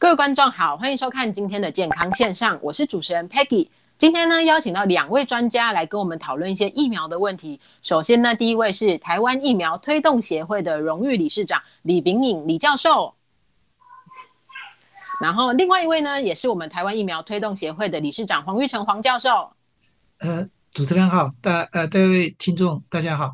各位观众好，欢迎收看今天的健康线上，我是主持人 Peggy。今天呢，邀请到两位专家来跟我们讨论一些疫苗的问题。首先呢，第一位是台湾疫苗推动协会的荣誉理事长李炳颖李教授，然后另外一位呢，也是我们台湾疫苗推动协会的理事长黄玉成黄教授。呃，主持人好，大呃各位听众大家好。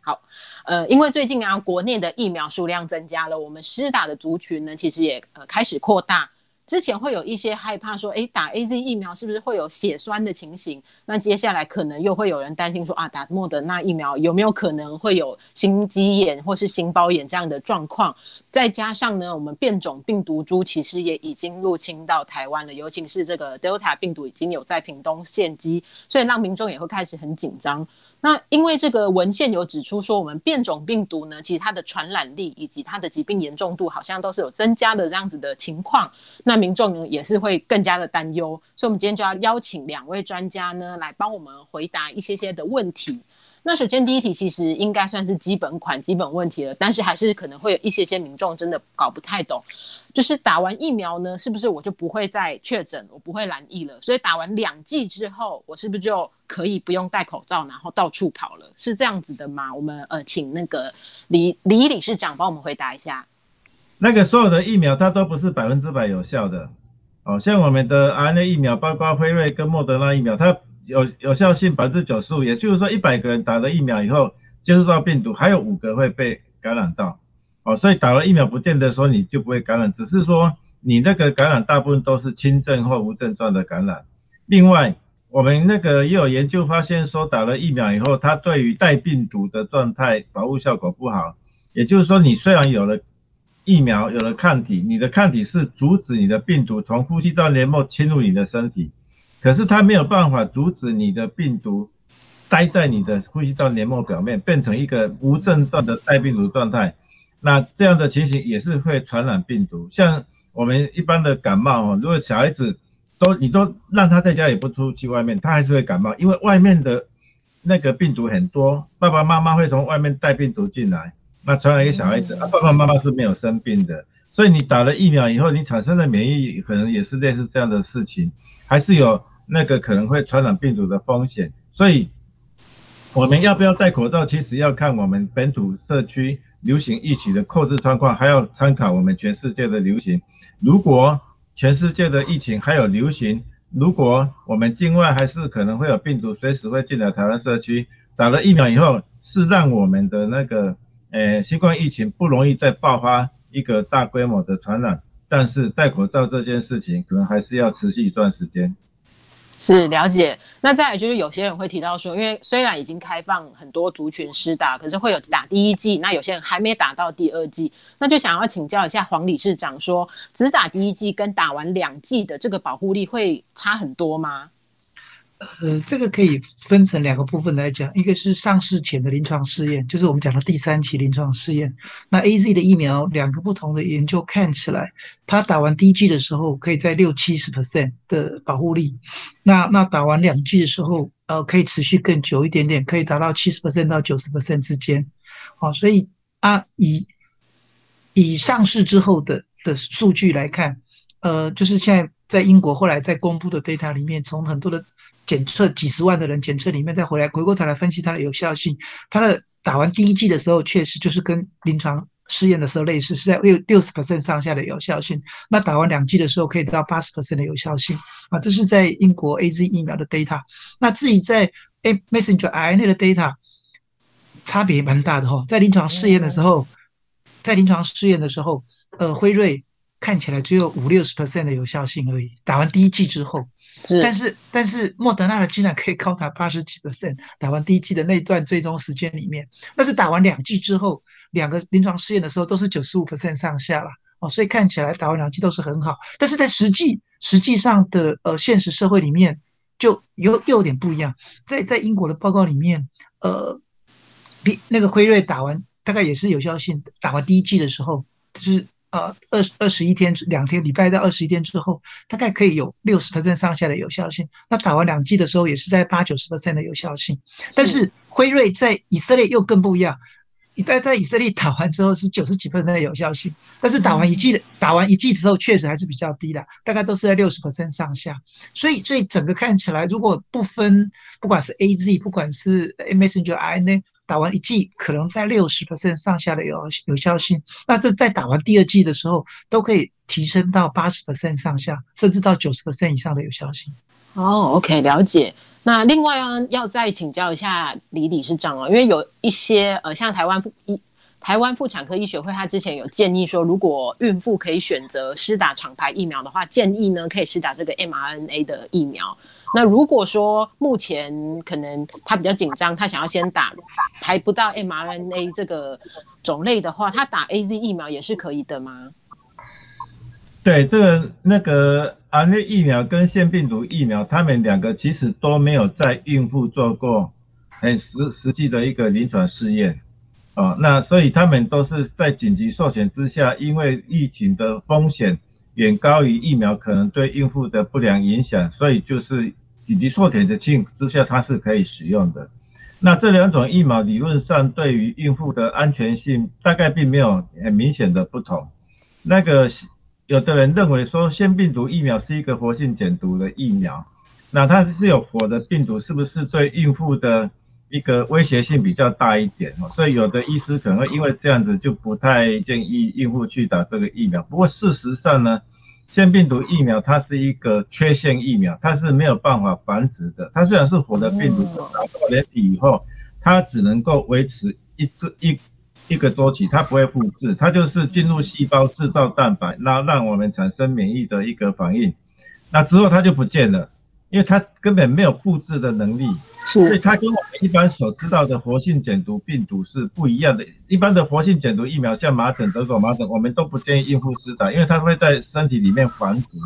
好，呃，因为最近啊，国内的疫苗数量增加了，我们施打的族群呢，其实也呃开始扩大。之前会有一些害怕说，哎，打 A Z 疫苗是不是会有血栓的情形？那接下来可能又会有人担心说，啊，打莫德纳疫苗有没有可能会有心肌炎或是心包炎这样的状况？再加上呢，我们变种病毒株其实也已经入侵到台湾了，尤其是这个 Delta 病毒已经有在屏东现机，所以让民众也会开始很紧张。那因为这个文献有指出说，我们变种病毒呢，其实它的传染力以及它的疾病严重度好像都是有增加的这样子的情况。那民众呢也是会更加的担忧，所以我们今天就要邀请两位专家呢来帮我们回答一些些的问题。那首先第一题其实应该算是基本款、基本问题了，但是还是可能会有一些些民众真的搞不太懂，就是打完疫苗呢，是不是我就不会再确诊，我不会染疫了？所以打完两剂之后，我是不是就可以不用戴口罩，然后到处跑了？是这样子的吗？我们呃，请那个李李理事长帮我们回答一下。那个所有的疫苗它都不是百分之百有效的，哦，像我们的 RNA 疫苗，包括辉瑞跟莫德纳疫苗，它。有有效性百分之九十五，也就是说一百个人打了疫苗以后接触到病毒，还有五个会被感染到，哦，所以打了疫苗不见得说你就不会感染，只是说你那个感染大部分都是轻症或无症状的感染。另外，我们那个也有研究发现说打了疫苗以后，它对于带病毒的状态保护效果不好，也就是说你虽然有了疫苗有了抗体，你的抗体是阻止你的病毒从呼吸道黏膜侵入你的身体。可是它没有办法阻止你的病毒待在你的呼吸道黏膜表面，变成一个无症状的带病毒状态。那这样的情形也是会传染病毒。像我们一般的感冒哦，如果小孩子都你都让他在家里不出去外面，他还是会感冒，因为外面的那个病毒很多，爸爸妈妈会从外面带病毒进来，那传染给小孩子。啊，爸爸妈妈是没有生病的，所以你打了疫苗以后，你产生的免疫可能也是类似这样的事情，还是有。那个可能会传染病毒的风险，所以我们要不要戴口罩，其实要看我们本土社区流行疫情的控制状况，还要参考我们全世界的流行。如果全世界的疫情还有流行，如果我们境外还是可能会有病毒随时会进来台湾社区，打了疫苗以后，是让我们的那个呃新冠疫情不容易再爆发一个大规模的传染。但是戴口罩这件事情，可能还是要持续一段时间。是了解，那再来就是有些人会提到说，因为虽然已经开放很多族群施打，可是会有打第一剂，那有些人还没打到第二剂，那就想要请教一下黄理事长，说只打第一剂跟打完两剂的这个保护力会差很多吗？呃，这个可以分成两个部分来讲，一个是上市前的临床试验，就是我们讲的第三期临床试验。那 A Z 的疫苗，两个不同的研究看起来，它打完第一剂的时候，可以在六七十 percent 的保护力，那那打完两剂的时候，呃，可以持续更久一点点，可以达到七十 percent 到九十 percent 之间。好，所以啊，以以上市之后的的数据来看，呃，就是现在在英国后来在公布的 data 里面，从很多的检测几十万的人检测里面再回来回过头来分析它的有效性，它的打完第一剂的时候确实就是跟临床试验的时候类似，是在六六十 percent 上下的有效性。那打完两剂的时候可以得到八十 percent 的有效性啊，这是在英国 A Z 疫苗的 data。那至于在 A messenger RNA 的 data 差别蛮大的哈，在临床试验的时候，在临床试验的时候，呃，辉瑞看起来只有五六十 percent 的有效性而已，打完第一剂之后。但是但是莫德纳的竟然可以高达八十几 percent，打完第一剂的那段追踪时间里面，但是打完两剂之后，两个临床试验的时候都是九十五 percent 上下了哦，所以看起来打完两剂都是很好，但是在实际实际上的呃现实社会里面就有又有点不一样，在在英国的报告里面，呃，比那个辉瑞打完大概也是有效性，打完第一剂的时候就是。呃，二二十一天两天礼拜到二十一天之后，大概可以有六十 percent 上下的有效性。那打完两剂的时候，也是在八九十 percent 的有效性。但是辉瑞在以色列又更不一样，在在以色列打完之后是九十几分的有效性，但是打完一剂的打完一剂之后确实还是比较低的，大概都是在六十 percent 上下。所以所以整个看起来，如果不分不管是 A Z 不管是 Messenger RNA，打完一剂可能在六十 percent 上下的有有效性，那这在打完第二剂的时候都可以提升到八十 percent 上下，甚至到九十 percent 以上的有效性。哦，OK，了解。那另外啊，要再请教一下李理事长哦，因为有一些呃，像台湾妇医台湾妇产科医学会，他之前有建议说，如果孕妇可以选择施打厂牌疫苗的话，建议呢可以施打这个 mRNA 的疫苗。那如果说目前可能他比较紧张，他想要先打排不到 mRNA 这个种类的话，他打 AZ 疫苗也是可以的吗？对，这个那个 RNA 疫苗跟腺病毒疫苗，他们两个其实都没有在孕妇做过很实实际的一个临床试验，哦，那所以他们都是在紧急授权之下，因为疫情的风险远高于疫苗可能对孕妇的不良影响，所以就是紧急授权的情之下，它是可以使用的。那这两种疫苗理论上对于孕妇的安全性大概并没有很明显的不同，那个。有的人认为说腺病毒疫苗是一个活性减毒的疫苗，那它是有活的病毒，是不是对孕妇的一个威胁性比较大一点？所以有的医师可能会因为这样子就不太建议孕妇去打这个疫苗。不过事实上呢，腺病毒疫苗它是一个缺陷疫苗，它是没有办法繁殖的。它虽然是活的病毒，打到人体以后，它只能够维持一一。一个多期，它不会复制，它就是进入细胞制造蛋白，那让我们产生免疫的一个反应，那之后它就不见了，因为它根本没有复制的能力，所以它跟我们一般所知道的活性减毒病毒是不一样的。一般的活性减毒疫苗，像麻疹、德国麻疹，我们都不建议孕妇施打，因为它会在身体里面繁殖。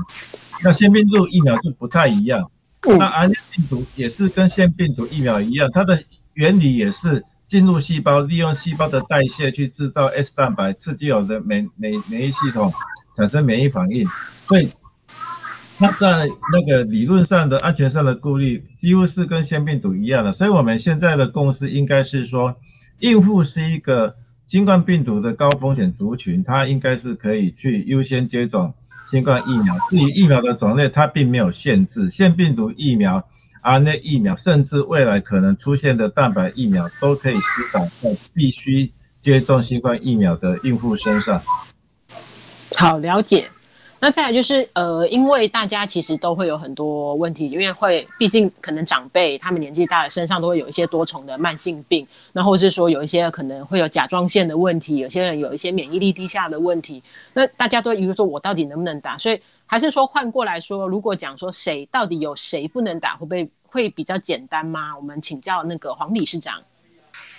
那腺病毒疫苗就不太一样，那 RNA 病毒也是跟腺病毒疫苗一样，它的原理也是。进入细胞，利用细胞的代谢去制造 S 蛋白，刺激我的免免免疫系统产生免疫反应。所以，它在那个理论上的安全上的顾虑，几乎是跟腺病毒一样的。所以，我们现在的共识应该是说，孕妇是一个新冠病毒的高风险族群，它应该是可以去优先接种新冠疫苗。至于疫苗的种类，它并没有限制，腺病毒疫苗。RNA 疫苗，甚至未来可能出现的蛋白疫苗，都可以施打在必须接种新冠疫苗的孕妇身上。好，了解。那再来就是，呃，因为大家其实都会有很多问题，因为会，毕竟可能长辈他们年纪大了，身上都会有一些多重的慢性病，那或是说有一些可能会有甲状腺的问题，有些人有一些免疫力低下的问题，那大家都比如说我到底能不能打？所以还是说换过来说，如果讲说谁到底有谁不能打，会不会？会比较简单吗？我们请教那个黄理事长。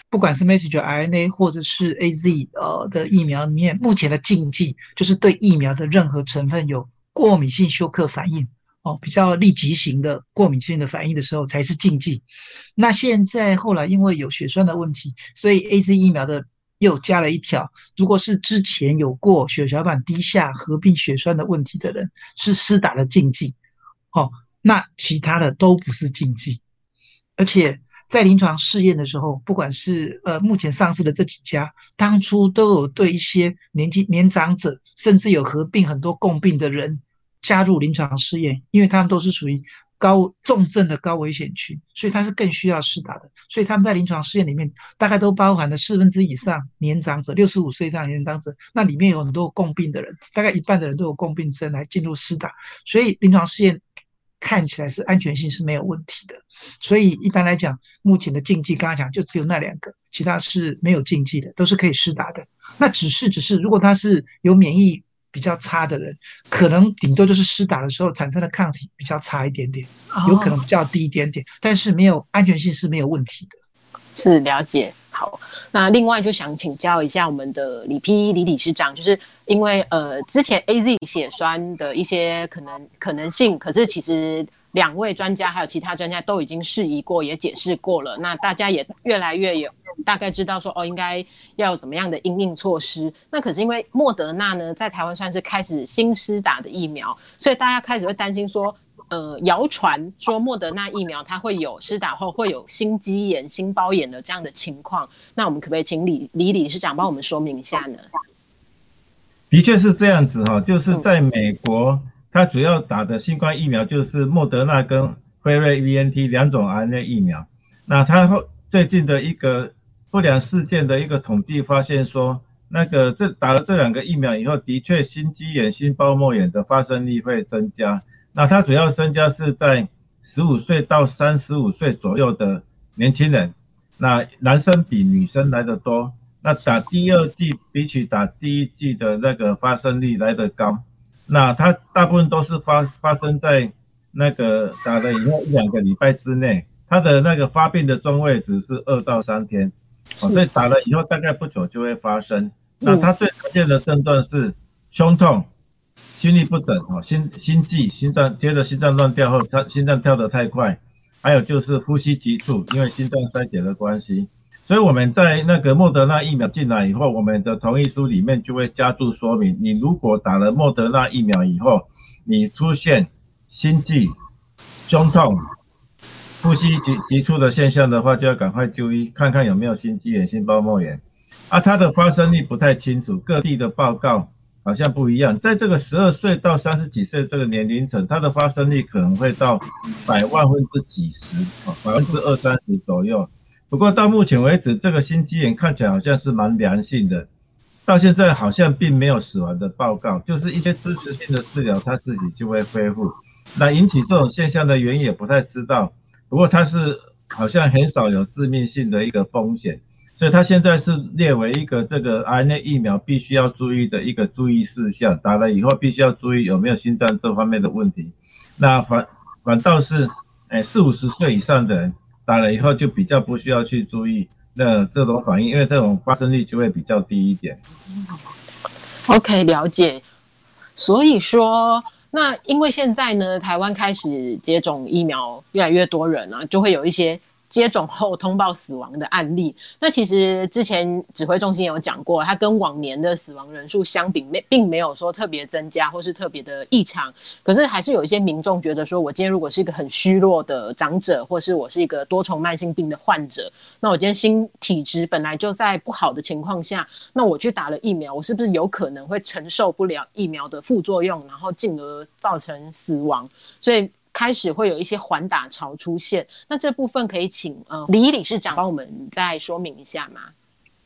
不管是 messenger RNA 或者是 AZ 呃的疫苗里面，目前的禁忌就是对疫苗的任何成分有过敏性休克反应哦，比较立即型的过敏性的反应的时候才是禁忌。那现在后来因为有血栓的问题，所以 AZ 疫苗的又加了一条，如果是之前有过血小板低下合并血栓的问题的人，是施打的禁忌。哦。那其他的都不是禁忌，而且在临床试验的时候，不管是呃目前上市的这几家，当初都有对一些年纪年长者，甚至有合并很多共病的人加入临床试验，因为他们都是属于高重症的高危险区，所以他是更需要试打的。所以他们在临床试验里面，大概都包含了四分之以上年长者，六十五岁以上年长者，那里面有很多共病的人，大概一半的人都有共病症来进入施打，所以临床试验。看起来是安全性是没有问题的，所以一般来讲，目前的禁忌刚刚讲就只有那两个，其他是没有禁忌的，都是可以施打的。那只是只是，如果他是有免疫比较差的人，可能顶多就是施打的时候产生的抗体比较差一点点，有可能比较低一点点，但是没有安全性是没有问题的。是了解好，那另外就想请教一下我们的李 P 李理事长，就是因为呃之前 A Z 血栓的一些可能可能性，可是其实两位专家还有其他专家都已经释疑过，也解释过了，那大家也越来越有大概知道说哦应该要怎么样的应应措施。那可是因为莫德纳呢在台湾算是开始新施打的疫苗，所以大家开始会担心说。呃谣传说莫德纳疫苗它会有施打后会有心肌炎、心包炎的这样的情况，那我们可不可以请李李理事长帮我们说明一下呢？的确是这样子哈，就是在美国，它主要打的新冠疫苗就是莫德纳跟辉瑞 VNT 两种 RNA 疫苗。那它后最近的一个不良事件的一个统计发现说，那个这打了这两个疫苗以后，的确心肌炎、心包膜炎的发生率会增加。那它主要增加是在十五岁到三十五岁左右的年轻人，那男生比女生来的多。那打第二剂比起打第一剂的那个发生率来的高，那它大部分都是发发生在那个打了以后一两个礼拜之内，它的那个发病的中位值是二到三天，哦，所以打了以后大概不久就会发生。那它最常见的症状是胸痛、心律不整，哦，心心悸、心脏接着心脏乱跳后，它心脏跳得太快，还有就是呼吸急促，因为心脏衰竭的关系。所以我们在那个莫德纳疫苗进来以后，我们的同意书里面就会加注说明，你如果打了莫德纳疫苗以后，你出现心悸、胸痛、呼吸急急促的现象的话，就要赶快就医，看看有没有心肌炎、心包膜炎。啊，它的发生率不太清楚，各地的报告好像不一样。在这个十二岁到三十几岁这个年龄层，它的发生率可能会到百万分之几十，啊，百分之二三十左右。不过到目前为止，这个心肌炎看起来好像是蛮良性的，到现在好像并没有死亡的报告，就是一些支持性的治疗，它自己就会恢复。那引起这种现象的原因也不太知道，不过它是好像很少有致命性的一个风险，所以它现在是列为一个这个 RNA 疫苗必须要注意的一个注意事项，打了以后必须要注意有没有心脏这方面的问题。那反反倒是，哎，四五十岁以上的人。打了以后就比较不需要去注意那这种反应，因为这种发生率就会比较低一点。OK，了解。所以说，那因为现在呢，台湾开始接种疫苗，越来越多人啊，就会有一些。接种后通报死亡的案例，那其实之前指挥中心有讲过，它跟往年的死亡人数相比，没并没有说特别增加或是特别的异常。可是还是有一些民众觉得说，我今天如果是一个很虚弱的长者，或是我是一个多重慢性病的患者，那我今天心体质本来就在不好的情况下，那我去打了疫苗，我是不是有可能会承受不了疫苗的副作用，然后进而造成死亡？所以。开始会有一些缓打潮出现，那这部分可以请呃李理事长帮我们再说明一下吗？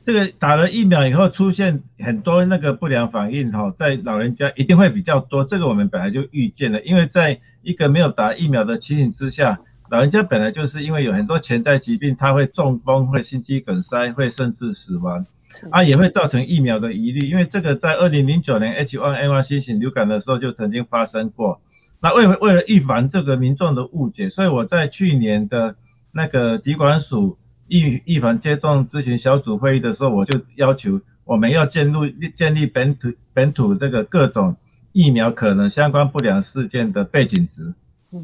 这个打了疫苗以后出现很多那个不良反应哈，在老人家一定会比较多，这个我们本来就预见了，因为在一个没有打疫苗的情形之下，老人家本来就是因为有很多潜在疾病，他会中风、会心肌梗塞、会甚至死亡，啊也会造成疫苗的疑虑，因为这个在二零零九年 H1N1 新型流感的时候就曾经发生过。那为为了预防这个民众的误解，所以我在去年的那个疾管署预预防接种咨询小组会议的时候，我就要求我们要建立建立本土本土这个各种疫苗可能相关不良事件的背景值。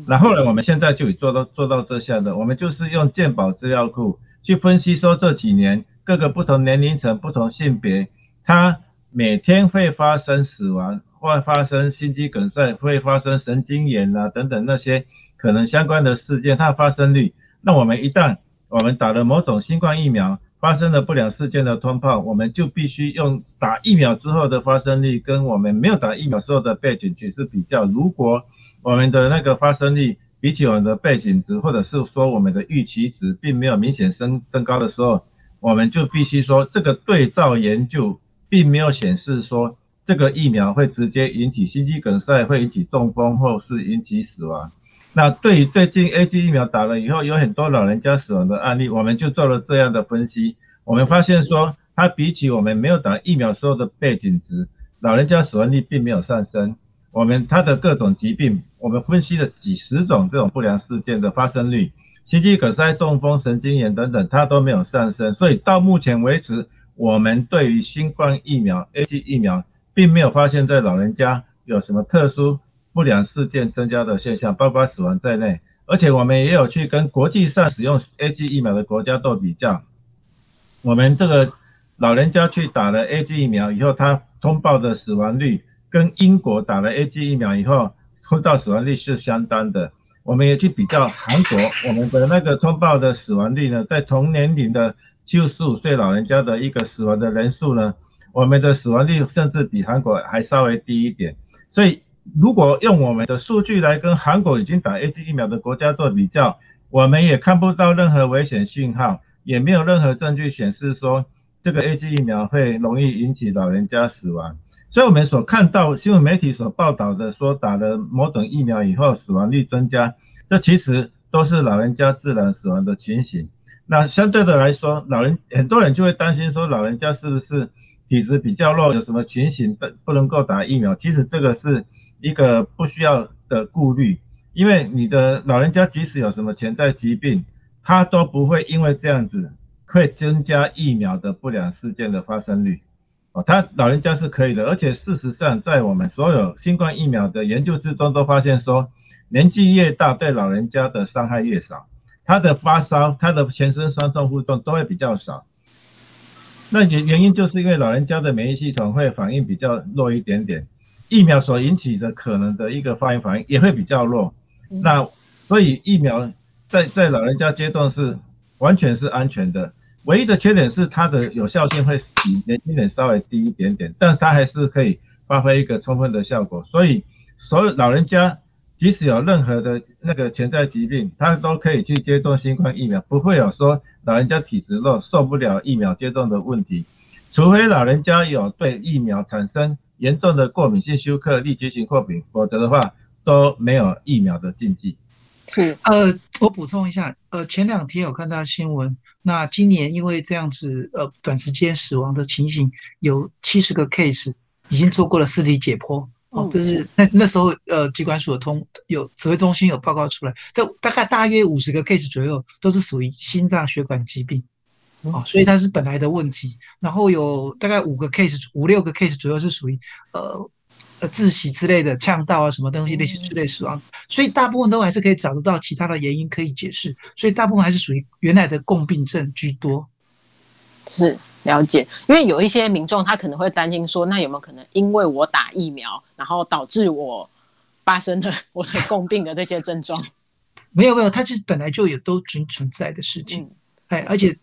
那后来我们现在就已做到做到这项的，我们就是用健保资料库去分析说这几年各个不同年龄层、不同性别，它每天会发生死亡。会发生心肌梗塞，会发生神经炎啊等等那些可能相关的事件，它的发生率。那我们一旦我们打了某种新冠疫苗，发生了不良事件的通报，我们就必须用打疫苗之后的发生率跟我们没有打疫苗时候的背景值比较。如果我们的那个发生率比起我们的背景值，或者是说我们的预期值并没有明显升增高的时候，我们就必须说这个对照研究并没有显示说。这个疫苗会直接引起心肌梗塞，会引起中风，或是引起死亡。那对于最近 A G 疫苗打了以后，有很多老人家死亡的案例，我们就做了这样的分析。我们发现说，它比起我们没有打疫苗时候的背景值，老人家死亡率并没有上升。我们它的各种疾病，我们分析了几十种这种不良事件的发生率，心肌梗塞、中风、神经炎等等，它都没有上升。所以到目前为止，我们对于新冠疫苗 A G 疫苗。并没有发现，在老人家有什么特殊不良事件增加的现象，包括死亡在内。而且我们也有去跟国际上使用 A G 疫苗的国家做比较。我们这个老人家去打了 A G 疫苗以后，他通报的死亡率跟英国打了 A G 疫苗以后通道死亡率是相当的。我们也去比较韩国，我们的那个通报的死亡率呢，在同年龄的九十五岁老人家的一个死亡的人数呢，我们的死亡率甚至比韩国还稍微低一点。所以，如果用我们的数据来跟韩国已经打 A G 疫苗的国家做比较，我们也看不到任何危险信号，也没有任何证据显示说这个 A G 疫苗会容易引起老人家死亡。所以我们所看到新闻媒体所报道的，说打了某种疫苗以后死亡率增加，这其实都是老人家自然死亡的情形。那相对的来说，老人很多人就会担心说，老人家是不是体质比较弱，有什么情形不不能够打疫苗？其实这个是一个不需要的顾虑，因为你的老人家即使有什么潜在疾病，他都不会因为这样子会增加疫苗的不良事件的发生率。哦他老人家是可以的，而且事实上，在我们所有新冠疫苗的研究之中，都发现说，年纪越大，对老人家的伤害越少，他的发烧、他的全身酸痛、副作用都会比较少。那原原因就是因为老人家的免疫系统会反应比较弱一点点，疫苗所引起的可能的一个发炎反应也会比较弱。那所以疫苗在在老人家阶段是完全是安全的。唯一的缺点是它的有效性会比年轻人稍微低一点点，但是它还是可以发挥一个充分的效果。所以，所有老人家即使有任何的那个潜在疾病，他都可以去接种新冠疫苗，不会有说老人家体质弱受不了疫苗接种的问题。除非老人家有对疫苗产生严重的过敏性休克、痢疾性过敏，否则的话都没有疫苗的禁忌。是，呃，我补充一下，呃，前两天有看到新闻。那今年因为这样子，呃，短时间死亡的情形有七十个 case，已经做过了尸体解剖，哦，就是。那那时候，呃，机关所通有指挥中心有报告出来，这大概大约五十个 case 左右都是属于心脏血管疾病，哦，所以它是本来的问题，然后有大概五个 case，五六个 case 左右是属于，呃。呃，窒息之类的呛到啊，什么东西那些之类死亡，所以大部分都还是可以找得到其他的原因可以解释，所以大部分还是属于原来的共病症居多。是了解，因为有一些民众他可能会担心说，那有没有可能因为我打疫苗，然后导致我发生了我的共病的这些症状？没有没有，它是本来就有都存存在的事情，哎，而且。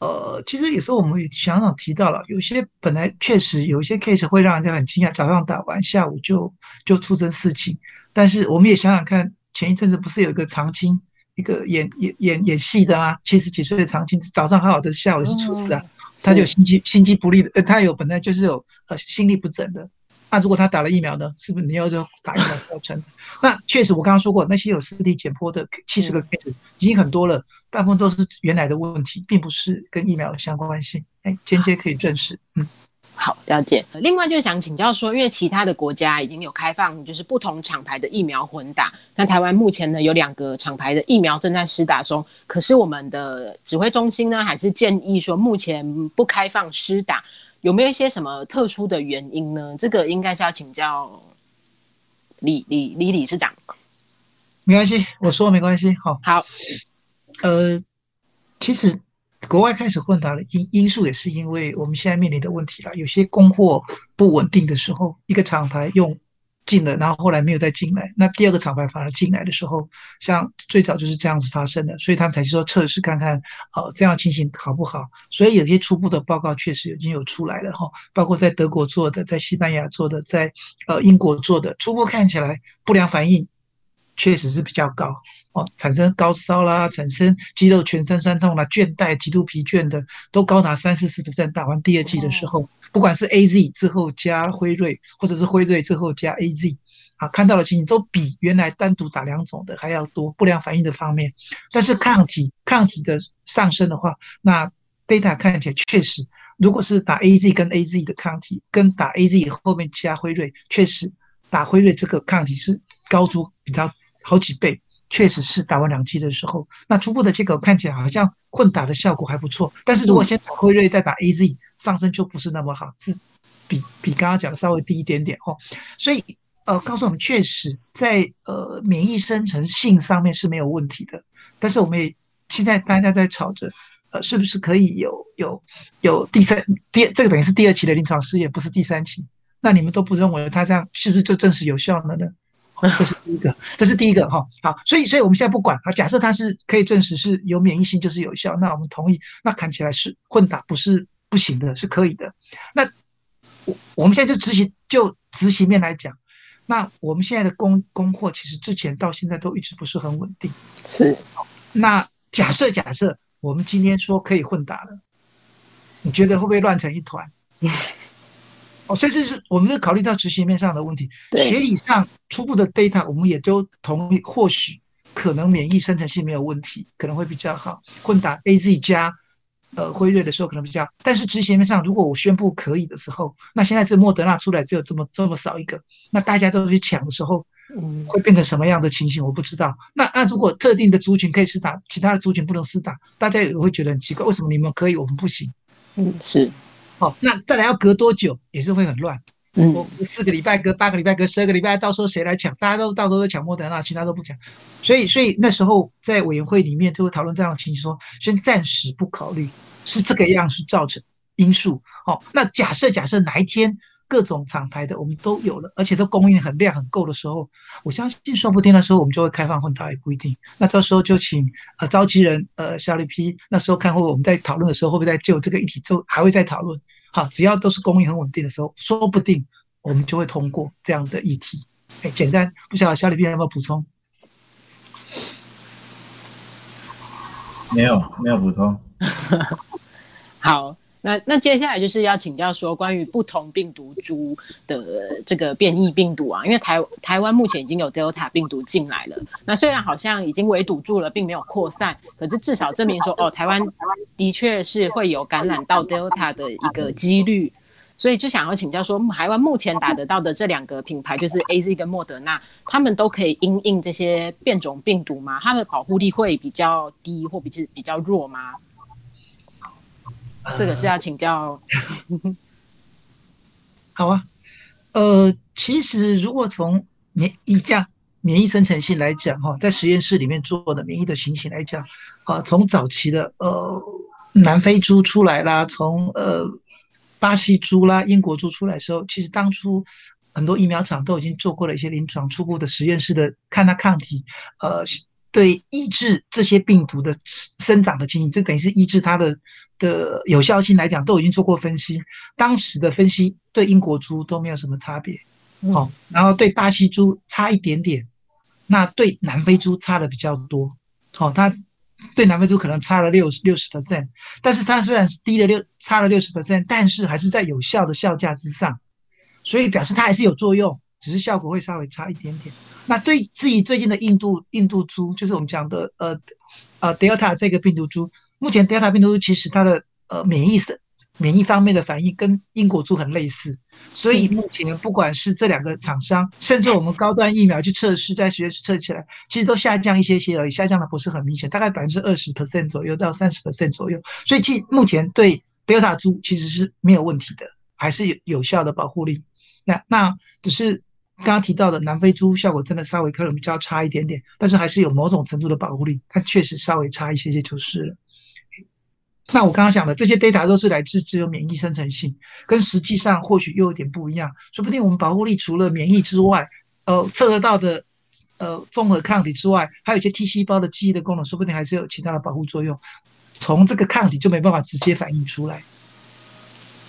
呃，其实有时候我们也想想提到了，有些本来确实有一些 case 会让人家很惊讶，早上打完，下午就就出生事情。但是我们也想想看，前一阵子不是有一个长青，一个演演演演戏的吗？七十几岁的长青，早上好好的，下午是出事啊，他就心肌心肌不利的，呃，他有本来就是有呃心力不整的。那如果他打了疫苗呢？是不是你要就打疫苗造成的？那确实，我刚刚说过，那些有尸体解剖的七十个 case 已经很多了，大部分都是原来的问题，并不是跟疫苗有相关性。哎，间接可以证实。嗯，好，了解。另外就是想请教说，因为其他的国家已经有开放，就是不同厂牌的疫苗混打。那台湾目前呢有两个厂牌的疫苗正在施打中，可是我们的指挥中心呢还是建议说，目前不开放施打。有没有一些什么特殊的原因呢？这个应该是要请教李李李理事长。没关系，我说没关系。好，好。呃，其实国外开始混搭的因因素也是因为我们现在面临的问题了，有些供货不稳定的时候，一个厂牌用。进了，然后后来没有再进来。那第二个厂牌反而进来的时候，像最早就是这样子发生的，所以他们才去说测试看看，呃，这样情形好不好？所以有些初步的报告确实已经有出来了哈，包括在德国做的，在西班牙做的，在呃英国做的，初步看起来不良反应确实是比较高哦，产生高烧啦，产生肌肉全身酸痛啦，倦怠、极度疲倦的都高达三四十 percent。打完第二剂的时候。不管是 A Z 之后加辉瑞，或者是辉瑞之后加 A Z，啊，看到的情形都比原来单独打两种的还要多不良反应的方面。但是抗体抗体的上升的话，那 data 看起来确实，如果是打 A Z 跟 A Z 的抗体，跟打 A Z 后面加辉瑞，确实打辉瑞这个抗体是高出比较好几倍。确实是打完两剂的时候，那初步的结果看起来好像混打的效果还不错。但是如果先打辉瑞再打 A Z，上升就不是那么好，是比比刚刚讲的稍微低一点点哦。所以呃，告诉我们确实在呃免疫生成性上面是没有问题的。但是我们也现在大家在吵着，呃，是不是可以有有有第三第这个等于是第二期的临床试验，不是第三期？那你们都不认为它这样是不是就证实有效了呢？这是第一个，这是第一个哈。好，所以所以我们现在不管啊，假设它是可以证实是有免疫性就是有效，那我们同意，那看起来是混打不是不行的，是可以的。那我我们现在就执行就执行面来讲，那我们现在的供供货其实之前到现在都一直不是很稳定。是，那假设假设我们今天说可以混打了，你觉得会不会乱成一团？哦，甚至是我们是考虑到执行面上的问题，学理上初步的 data 我们也都同意，或许可能免疫生成性没有问题，可能会比较好。混打 A Z 加呃辉瑞的时候可能比较，但是执行面上如果我宣布可以的时候，那现在这莫德纳出来只有这么这么少一个，那大家都去抢的时候，嗯，会变成什么样的情形我不知道。那那如果特定的族群可以施打，其他的族群不能施打，大家也会觉得很奇怪，为什么你们可以我们不行？嗯，是。好，那再来要隔多久也是会很乱。嗯，我四个礼拜隔八个礼拜隔十二个礼拜，到时候谁来抢？大家都到时候都抢莫德纳，其他都不抢。所以，所以那时候在委员会里面就会讨论这样的情形，说先暂时不考虑，是这个样是造成因素。好，那假设假设哪一天。各种厂牌的我们都有了，而且都供应很量很够的时候，我相信说不定的时候我们就会开放混搭，也不一定。那到时候就请呃召集人呃小李批，那时候看会我们在讨论的时候会不会再就这个议题就还会再讨论。好，只要都是供应很稳定的时候，说不定我们就会通过这样的议题。哎，简单，不晓得小李批有没有补充？没有，没有补充。好。那那接下来就是要请教说关于不同病毒株的这个变异病毒啊，因为台台湾目前已经有 Delta 病毒进来了。那虽然好像已经围堵住了，并没有扩散，可是至少证明说哦，台湾的确是会有感染到 Delta 的一个几率。所以就想要请教说，台湾目前打得到的这两个品牌，就是 A Z 跟莫德纳，他们都可以因应这些变种病毒吗？它的保护力会比较低或比较比较弱吗？这个是要请教。好啊，呃，其实如果从免疫样免疫生成性来讲，哈，在实验室里面做的免疫的情形来讲，啊，从早期的呃南非猪出来啦，从呃巴西猪啦、英国猪出来的时候，其实当初很多疫苗厂都已经做过了一些临床初步的实验室的看它抗体，呃。对抑制这些病毒的生长的情形，这等于是抑制它的的有效性来讲，都已经做过分析。当时的分析对英国猪都没有什么差别，好，然后对巴西猪差一点点，那对南非猪差的比较多，好，它对南非猪可能差了六六十 percent，但是它虽然是低了六差了六十 percent，但是还是在有效的效价之上，所以表示它还是有作用，只是效果会稍微差一点点。那对至于最近的印度印度猪，就是我们讲的呃呃 Delta 这个病毒株，目前 Delta 病毒株其实它的呃免疫是免疫方面的反应跟英国猪很类似，所以目前不管是这两个厂商，甚至我们高端疫苗去测试，在实验室测起来，其实都下降一些些而已，下降的不是很明显，大概百分之二十 percent 左右到三十 percent 左右，所以其目前对 Delta 株其实是没有问题的，还是有有效的保护力。那那只是。刚刚提到的南非猪效果真的稍微可能比较差一点点，但是还是有某种程度的保护力，它确实稍微差一些些就是了。那我刚刚讲的这些 data 都是来自只有免疫生成性，跟实际上或许又有点不一样。说不定我们保护力除了免疫之外，呃，测得到的呃综合抗体之外，还有一些 T 细胞的记忆的功能，说不定还是有其他的保护作用。从这个抗体就没办法直接反映出来。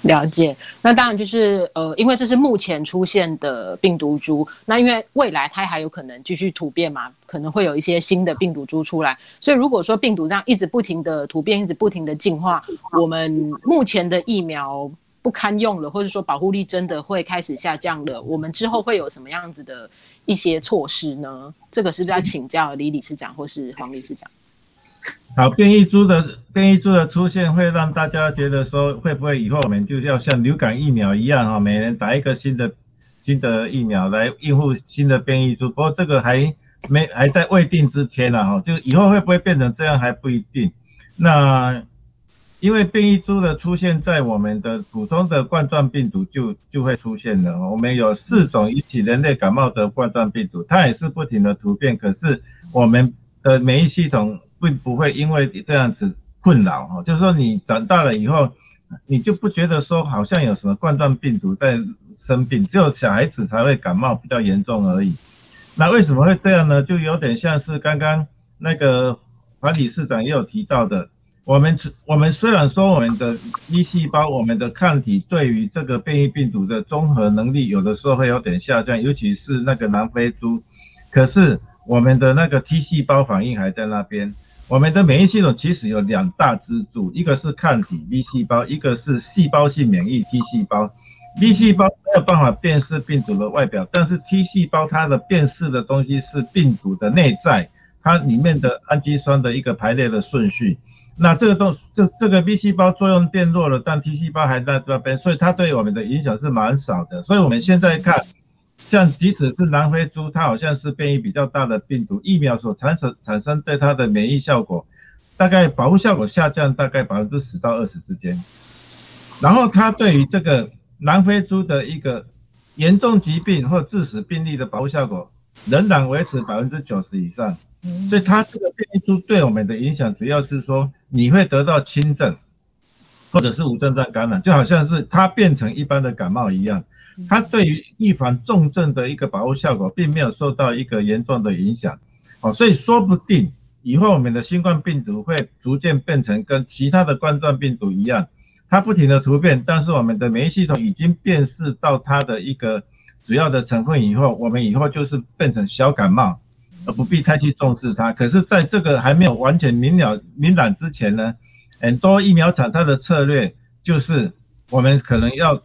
了解，那当然就是呃，因为这是目前出现的病毒株，那因为未来它还有可能继续突变嘛，可能会有一些新的病毒株出来，所以如果说病毒这样一直不停的突变，一直不停的进化，我们目前的疫苗不堪用了，或者说保护力真的会开始下降了，我们之后会有什么样子的一些措施呢？这个是不是要请教李理事长或是黄理事长？好，变异株的变异株的出现会让大家觉得说，会不会以后我们就要像流感疫苗一样哈，每人打一个新的新的疫苗来应付新的变异株？不过这个还没还在未定之天呢哈，就以后会不会变成这样还不一定。那因为变异株的出现在我们的普通的冠状病毒就就会出现了，我们有四种引起人类感冒的冠状病毒，它也是不停的突变，可是我们的免疫系统。并不会因为这样子困扰哈，就是说你长大了以后，你就不觉得说好像有什么冠状病毒在生病，只有小孩子才会感冒比较严重而已。那为什么会这样呢？就有点像是刚刚那个黄理市长也有提到的，我们我们虽然说我们的 B 细胞、我们的抗体对于这个变异病毒的综合能力有的时候会有点下降，尤其是那个南非猪，可是我们的那个 T 细胞反应还在那边。我们的免疫系统其实有两大支柱，一个是抗体 B 细胞，一个是细胞性免疫 T 细胞。B 细胞没有办法辨识病毒的外表，但是 T 细胞它的辨识的东西是病毒的内在，它里面的氨基酸的一个排列的顺序。那这个东这这个 B 细胞作用变弱了，但 T 细胞还在那边，所以它对我们的影响是蛮少的。所以我们现在看。像即使是南非猪，它好像是变异比较大的病毒，疫苗所产生产生对它的免疫效果，大概保护效果下降大概百分之十到二十之间。然后它对于这个南非猪的一个严重疾病或致死病例的保护效果仍然维持百分之九十以上。所以它这个变异株对我们的影响主要是说你会得到轻症，或者是无症状感染，就好像是它变成一般的感冒一样。它对于预防重症的一个保护效果，并没有受到一个严重的影响，哦，所以说不定以后我们的新冠病毒会逐渐变成跟其他的冠状病毒一样，它不停的突变，但是我们的免疫系统已经辨识到它的一个主要的成分以后，我们以后就是变成小感冒，而不必太去重视它。可是，在这个还没有完全明了明朗之前呢，很多疫苗厂它的策略就是我们可能要。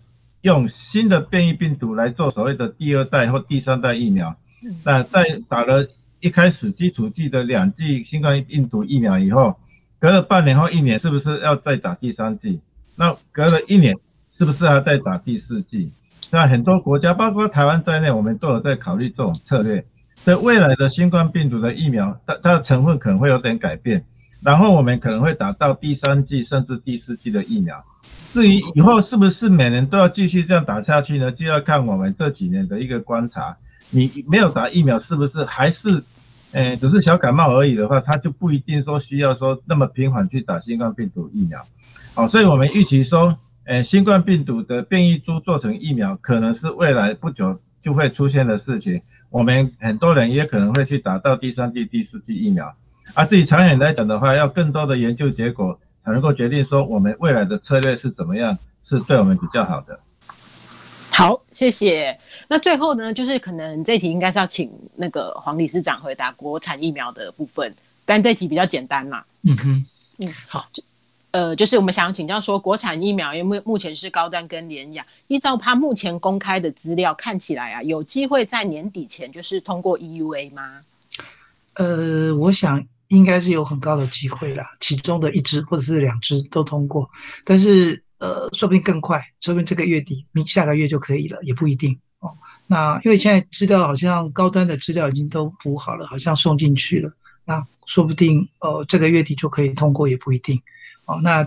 用新的变异病毒来做所谓的第二代或第三代疫苗，那在打了一开始基础剂的两剂新冠病毒疫苗以后，隔了半年或一年，是不是要再打第三剂？那隔了一年，是不是要再打第四剂？那很多国家，包括台湾在内，我们都有在考虑这种策略。对未来的新冠病毒的疫苗，它它的成分可能会有点改变，然后我们可能会打到第三季甚至第四季的疫苗。至于以后是不是每年都要继续这样打下去呢？就要看我们这几年的一个观察。你没有打疫苗，是不是还是，呃，只是小感冒而已的话，它就不一定说需要说那么频繁去打新冠病毒疫苗。好，所以我们预期说，呃，新冠病毒的变异株做成疫苗，可能是未来不久就会出现的事情。我们很多人也可能会去打到第三季、第四季疫苗。啊，至于长远来讲的话，要更多的研究结果。才能够决定说我们未来的策略是怎么样，是对我们比较好的。好，谢谢。那最后呢，就是可能这题应该是要请那个黄理事长回答国产疫苗的部分，但这题比较简单嘛。嗯哼，嗯，好。呃，就是我们想请教说，国产疫苗因为目前是高端跟联雅，依照他目前公开的资料看起来啊，有机会在年底前就是通过 EUA 吗？呃，我想。应该是有很高的机会啦，其中的一支或者是两支都通过，但是呃，说不定更快，说不定这个月底、明下个月就可以了，也不一定哦。那因为现在资料好像高端的资料已经都补好了，好像送进去了，那说不定呃这个月底就可以通过，也不一定哦。那。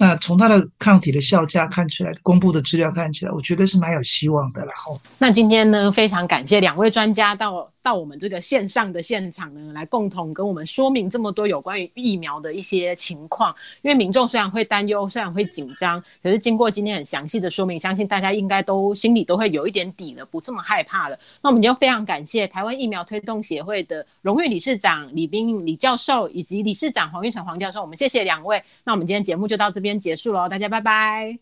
那从它的抗体的效价看起来，公布的资料看起来，我觉得是蛮有希望的啦。哦，那今天呢，非常感谢两位专家到到我们这个线上的现场呢，来共同跟我们说明这么多有关于疫苗的一些情况。因为民众虽然会担忧，虽然会紧张，可是经过今天很详细的说明，相信大家应该都心里都会有一点底了，不这么害怕了。那我们就非常感谢台湾疫苗推动协会的荣誉理事长李斌李教授，以及理事长黄玉成黄教授。我们谢谢两位。那我们今天节目就到这边。结束喽，大家拜拜。